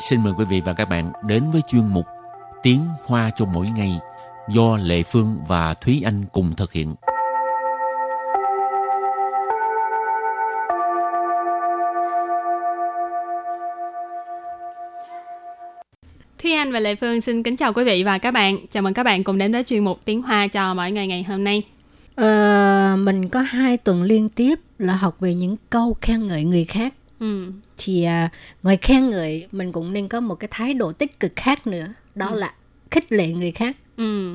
xin mời quý vị và các bạn đến với chuyên mục Tiếng Hoa cho mỗi ngày do Lệ Phương và Thúy Anh cùng thực hiện. Thúy Anh và Lệ Phương xin kính chào quý vị và các bạn. Chào mừng các bạn cùng đến với chuyên mục Tiếng Hoa cho mỗi ngày ngày hôm nay. Ờ, mình có hai tuần liên tiếp là học về những câu khen ngợi người khác. Ừ. Thì à, ngoài khen ngợi mình cũng nên có một cái thái độ tích cực khác nữa. Đó Ừ. là khích lệ người khác. Ừ.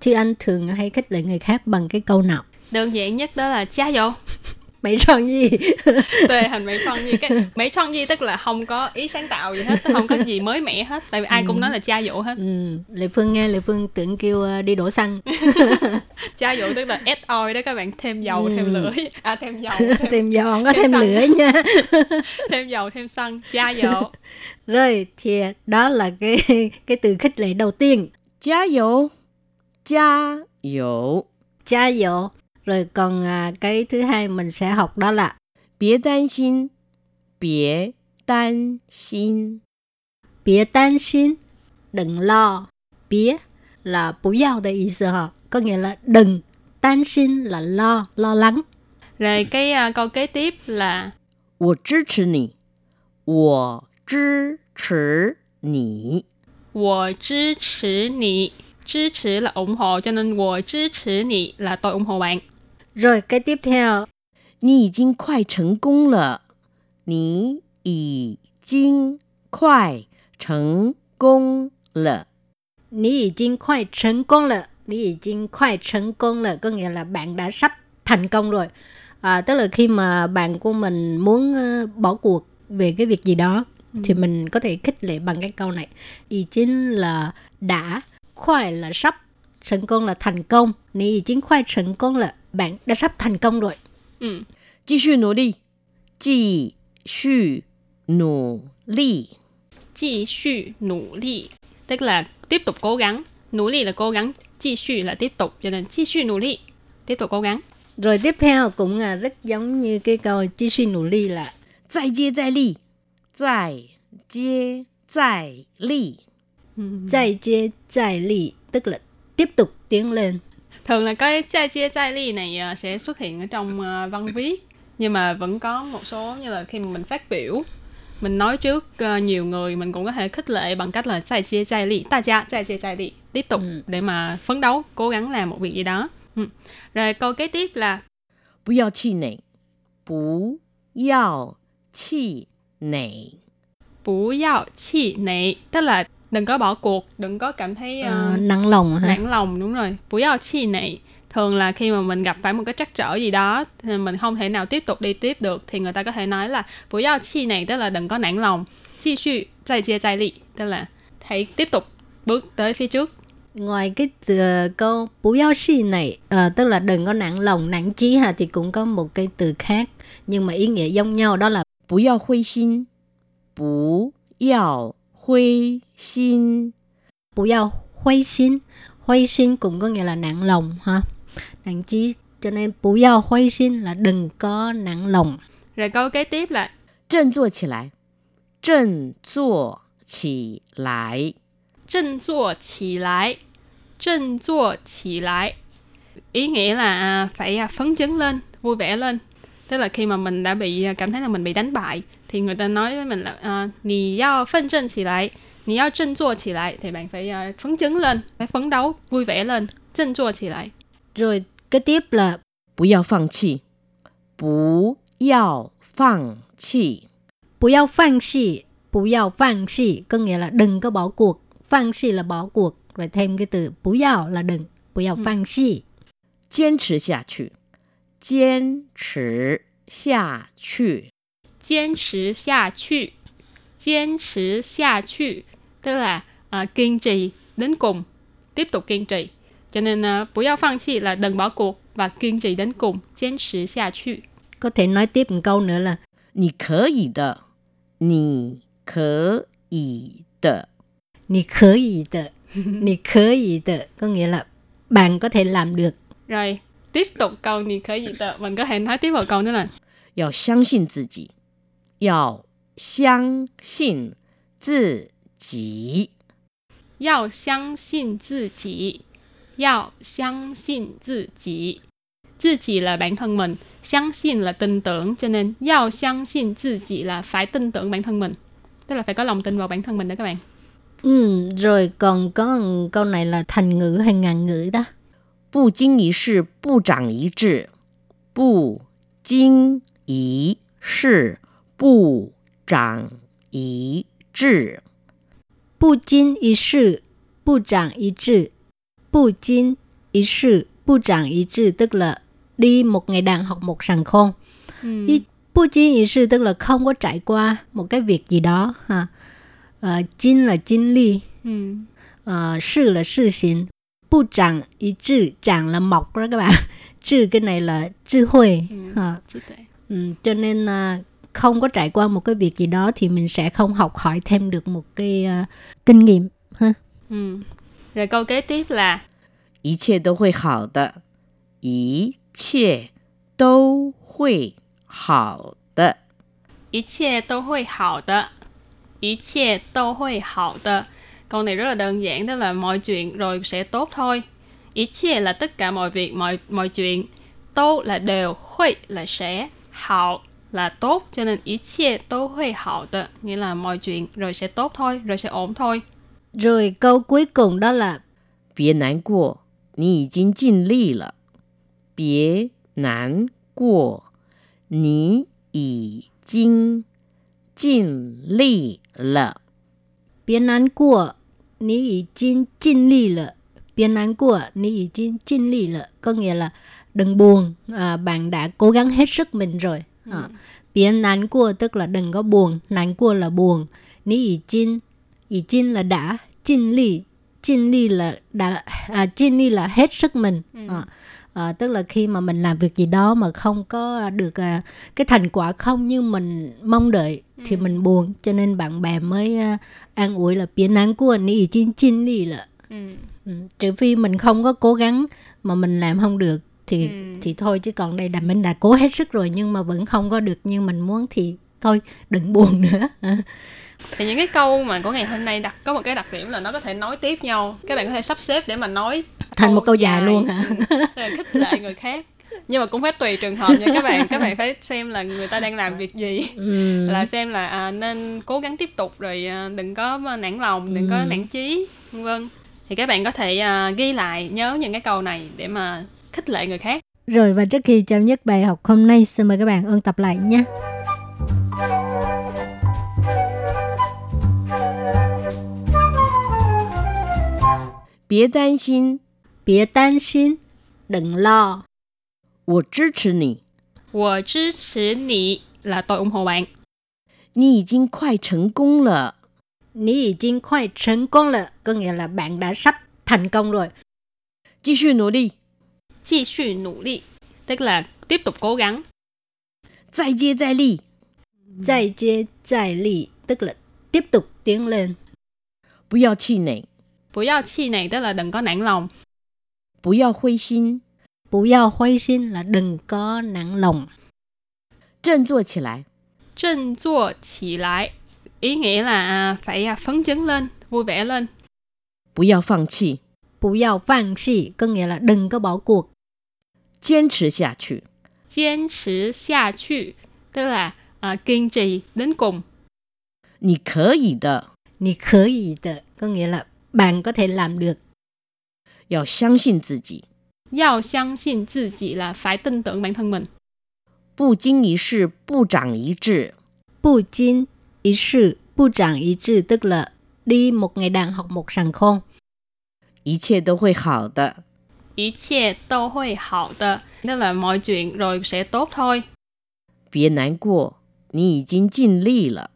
Thì anh thường hay khích lệ người khác bằng cái câu nào? Đơn giản nhất đó là cha dỗ Mấy tròn gì? Tuệ hành mấy创gì cái mấy创gì tức là không có ý sáng tạo gì hết, không có gì mới mẻ hết. Tại vì ai cũng nói là cha dỗ hết. ừ, Lệ Phương nghe Lệ Phương tưởng kêu à, đi đổ xăng. Cha dỗ tức là add oil đó các bạn thêm dầu, Ừ. thêm lửa, à thêm dầu, thêm, thêm dầu không có thêm thêm xăng. lửa nha. thêm dầu, thêm xăng, cha dỗ. Rồi thì đó là cái cái từ khích lệ đầu tiên. 加油，加油！ Cha dỗ. Rồi còn à, cái thứ hai mình sẽ học đó là 别担心，别担心， Bía tan xin, đừng lo. Bía là bú yào de ý思ha, có nghĩa là đừng. Tan xin là lo, lo lắng. Rồi cái à, câu kế tiếp là 我支持你，我支持你， 我支持你支持là ủng hộ cho nên 我支持你 là tôi ủng hộ bạn Rồi cái tiếp theo. Nì jing khoai thành công lợ. Nì ì jing khoai thành công lợ. Nì jing khoai thành công lợ. Nì jing khoai thành công lợ. Có nghĩa là bạn đã sắp thành công rồi. À, tức là khi mà bạn của mình muốn ờ, bỏ cuộc về cái việc gì đó ừ. thì mình có thể khích lệ bằng cái câu này. Ý chính là đã, khoai là sắp, thành công là thành công. Nì chính khoai thành công là bạn đã sắp thành công rồi. ừ. 继续努力，继续努力， 继续努力 tức là tiếp tục cố gắng nỗ lực là cố gắng 继续 là tiếp tục cho nên 继续努力 tiếp tục cố gắng Rồi tiếp theo cũng là rất giống như cái câu chi suy nỗ lực là 再接再厉，再接再厉。 再接再厉, tức là tiếp tục tiến lên. thường là cái trai chia trai ly này à, sẽ xuất hiện ở trong à, văn viết nhưng mà vẫn có một số như là khi mà mình phát biểu mình nói trước à, nhiều người mình cũng có thể khích lệ bằng cách là trai chia trai ly ta gia trai chia trai ly tiếp tục Ừ. để mà phấn đấu cố gắng làm một việc gì đó ừ. rồi câu kế tiếp là 不要气馁，不要气馁， bú yào chi nệ tức là đừng có bỏ cuộc đừng có cảm thấy uh, à, nặng lòng hả? nặng lòng đúng rồi. Bủi giao chi này thường là khi mà mình gặp phải một cái trắc trở gì đó thì mình không thể nào tiếp tục đi tiếp được thì người ta có thể nói là bủi giao chi này tức là đừng có nản lòng. Chi suy chạy chia chạy lị tức là hãy tiếp tục bước tới phía trước. Ngoài cái từ câu bú giao chi này à, ờ, tức là đừng có nản lòng nản chí ha thì cũng có một cái từ khác nhưng mà ý nghĩa giống nhau đó là bú giao huy xin bú giao 灰心， bú yao huay xin. Huay xin cũng có nghĩa là nặng lòng ha. Nặng chí, cho nên bú yao huay xin là đừng có nặng lòng. rồi câu kế tiếp là 振作起来，振作起来， 振作起来振作起来ý nghĩa là à, phải à, phấn chấn lên vui vẻ lên tức là khi mà mình đã bị à, cảm thấy là mình bị đánh bại thì người ta nói với mình là à, nì yao phân chân chỉ lại nì yao chân chua chỉ lại thì bạn phải à, phấn chấn lên phải phấn đấu vui vẻ lên chân chua chỉ lại Rồi cái tiếp là 不要放弃，不要放弃， bú yao phang xì. Bú yao phang xì có nghĩa là đừng có bỏ cuộc. Phang xì là bỏ cuộc. Rồi thêm cái từ bú yao là đừng. Bú yao phang xì. 坚持下去，坚持下去， 坚持下去坚持下去 tức là à, kiên trì đến cùng tiếp tục kiên trì cho nên à, 不要放弃 là đừng bỏ cuộc và kiên trì đến cùng 坚持下去 Có thể nói tiếp một câu nữa là 你可以的，你可以的。 Nì khở gì tờ Nì khở gì tờ Có nghĩa là bạn có thể làm được rồi tiếp tục câu gì khởi gì tờ mình có thể nói tiếp vào câu nữa là 要相信自己， 要相信 自己。要相信自己，要相信自己。自己 là bản thân mình, 相信 là tin tưởng, cho nên 要相信自己 là phải tin tưởng bản thân mình. Tức là phải có lòng tin vào bản thân mình đó các bạn. Ừ, rồi còn có câu này là thành ngữ hay ngàn ngữ đó. 不经一事不长一智，不经一事 不长一智。不经一事不长一智，不经一事不长一智 tức là đi một ngày đàn học một sàng khôn. Ừ. Ý,不经一事 tức là không có trải qua một cái việc gì đó ha. Ờ, kinh là kinh ly, Ừ. ờ, sự là sự hành, bu chẳng ý智, chẳng là mọc đó các bạn.智cái này là智慧. Ừ. Ha. Trí tuệ. Ừ, cho nên à, không có trải qua một cái việc gì đó thì mình sẽ không học hỏi thêm được một cái à, kinh nghiệm ha. Ừ. Rồi câu kế tiếp là 一切都会好的，一切都会好的。一切都会好的，一切都会好的。Câu này rất là đơn giản, đó là mọi chuyện rồi sẽ tốt thôi. Ý chia là tất cả mọi việc, mọi mọi chuyện. Tốt là đều, huy là sẽ, hảo là tốt cho nên ý chia tố hơi hảo tờ nghĩa là mọi chuyện rồi sẽ tốt thôi rồi sẽ ổn thôi rồi câu cuối cùng đó là Bia nán của, nì jin jin li lợ. Bia nán của, nì ì jin jin li lợ. Bia nán của, nì ì jin jin li lợ. Bia nán của, nì ì jin jin li lợ. Có nghĩa là đừng buồn, à, bạn đã cố gắng hết sức mình rồi à, biến án của tức là đừng có buồn nán của là buồn. Ní ý chín ý là đã chinh ly chinh ly là đã à, chinh ly là hết sức mình. À, à, tức là khi mà mình làm việc gì đó mà không có được à, cái thành quả không như mình mong đợi thì mình buồn. Cho nên bạn bè mới à, an ủi là biến án của anh ý chín chín đi là Ừ. ừ. trừ phi mình không có cố gắng mà mình làm không được thì Ừ. thì thôi chứ còn đây là mình đã cố hết sức rồi nhưng mà vẫn không có được như mình muốn thì thôi đừng buồn nữa Thì những cái câu mà của ngày hôm nay đặt có một cái đặc điểm là nó có thể nói tiếp nhau. Các bạn có thể sắp xếp để mà nói thành một câu dài luôn hả Ừ, khích lệ người khác. Nhưng mà cũng phải tùy trường hợp nha các bạn. Các bạn phải xem là người ta đang làm việc gì. ừ. là xem là à, nên cố gắng tiếp tục rồi à, đừng có nản lòng đừng có Ừ. nản chí vân vân thì các bạn có thể à, ghi lại nhớ những cái câu này để mà khích lệ người khác rồi và trước khi chấm dứt bài học hôm nay xin mời các bạn ôn tập lại nhé 别担心，别担心 đừng lo 我支持你。我支持你 là tôi ủng hộ bạn 你已经快成功了。 Ní ý chính khoai thành công了có nghĩa là bạn đã sắp thành công rồi 继续努力， 继续努力 tức là tiếp tục cố gắng 再接再厉， 再接再厉 tức là tiếp tục tiến lên 不要气馁， 不要气馁 tức là đừng có nản lòng 不要灰心， Bù yao huy xin là đừng có nặng lòng 振作起来。振作起来 ý nghĩa là à, phải à, phấn chấn lên vui vẻ lên 不要放弃， Bù yao phang xì có nghĩa là đừng có bỏ cuộc 坚持下去。坚持下去 tức là à, kiên trì đến cùng 你可以的， Nì khởi ý tờ có nghĩa là bạn có thể làm được 要相信自己。要相信自己 là phải tin tưởng bản thân mình 不经一事不长一智， Bù chín ý sự bù chẳng ý智tức là đi một ngày đàn học một sàng khôn 一切都会好的。一切都会好的 tức là mọi chuyện rồi sẽ tốt thôi 别难过，你已经尽力了。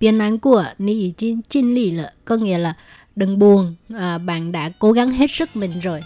biến án của ní ý chín chinh lì lợ có nghĩa là đừng buồn à, bạn đã cố gắng hết sức mình rồi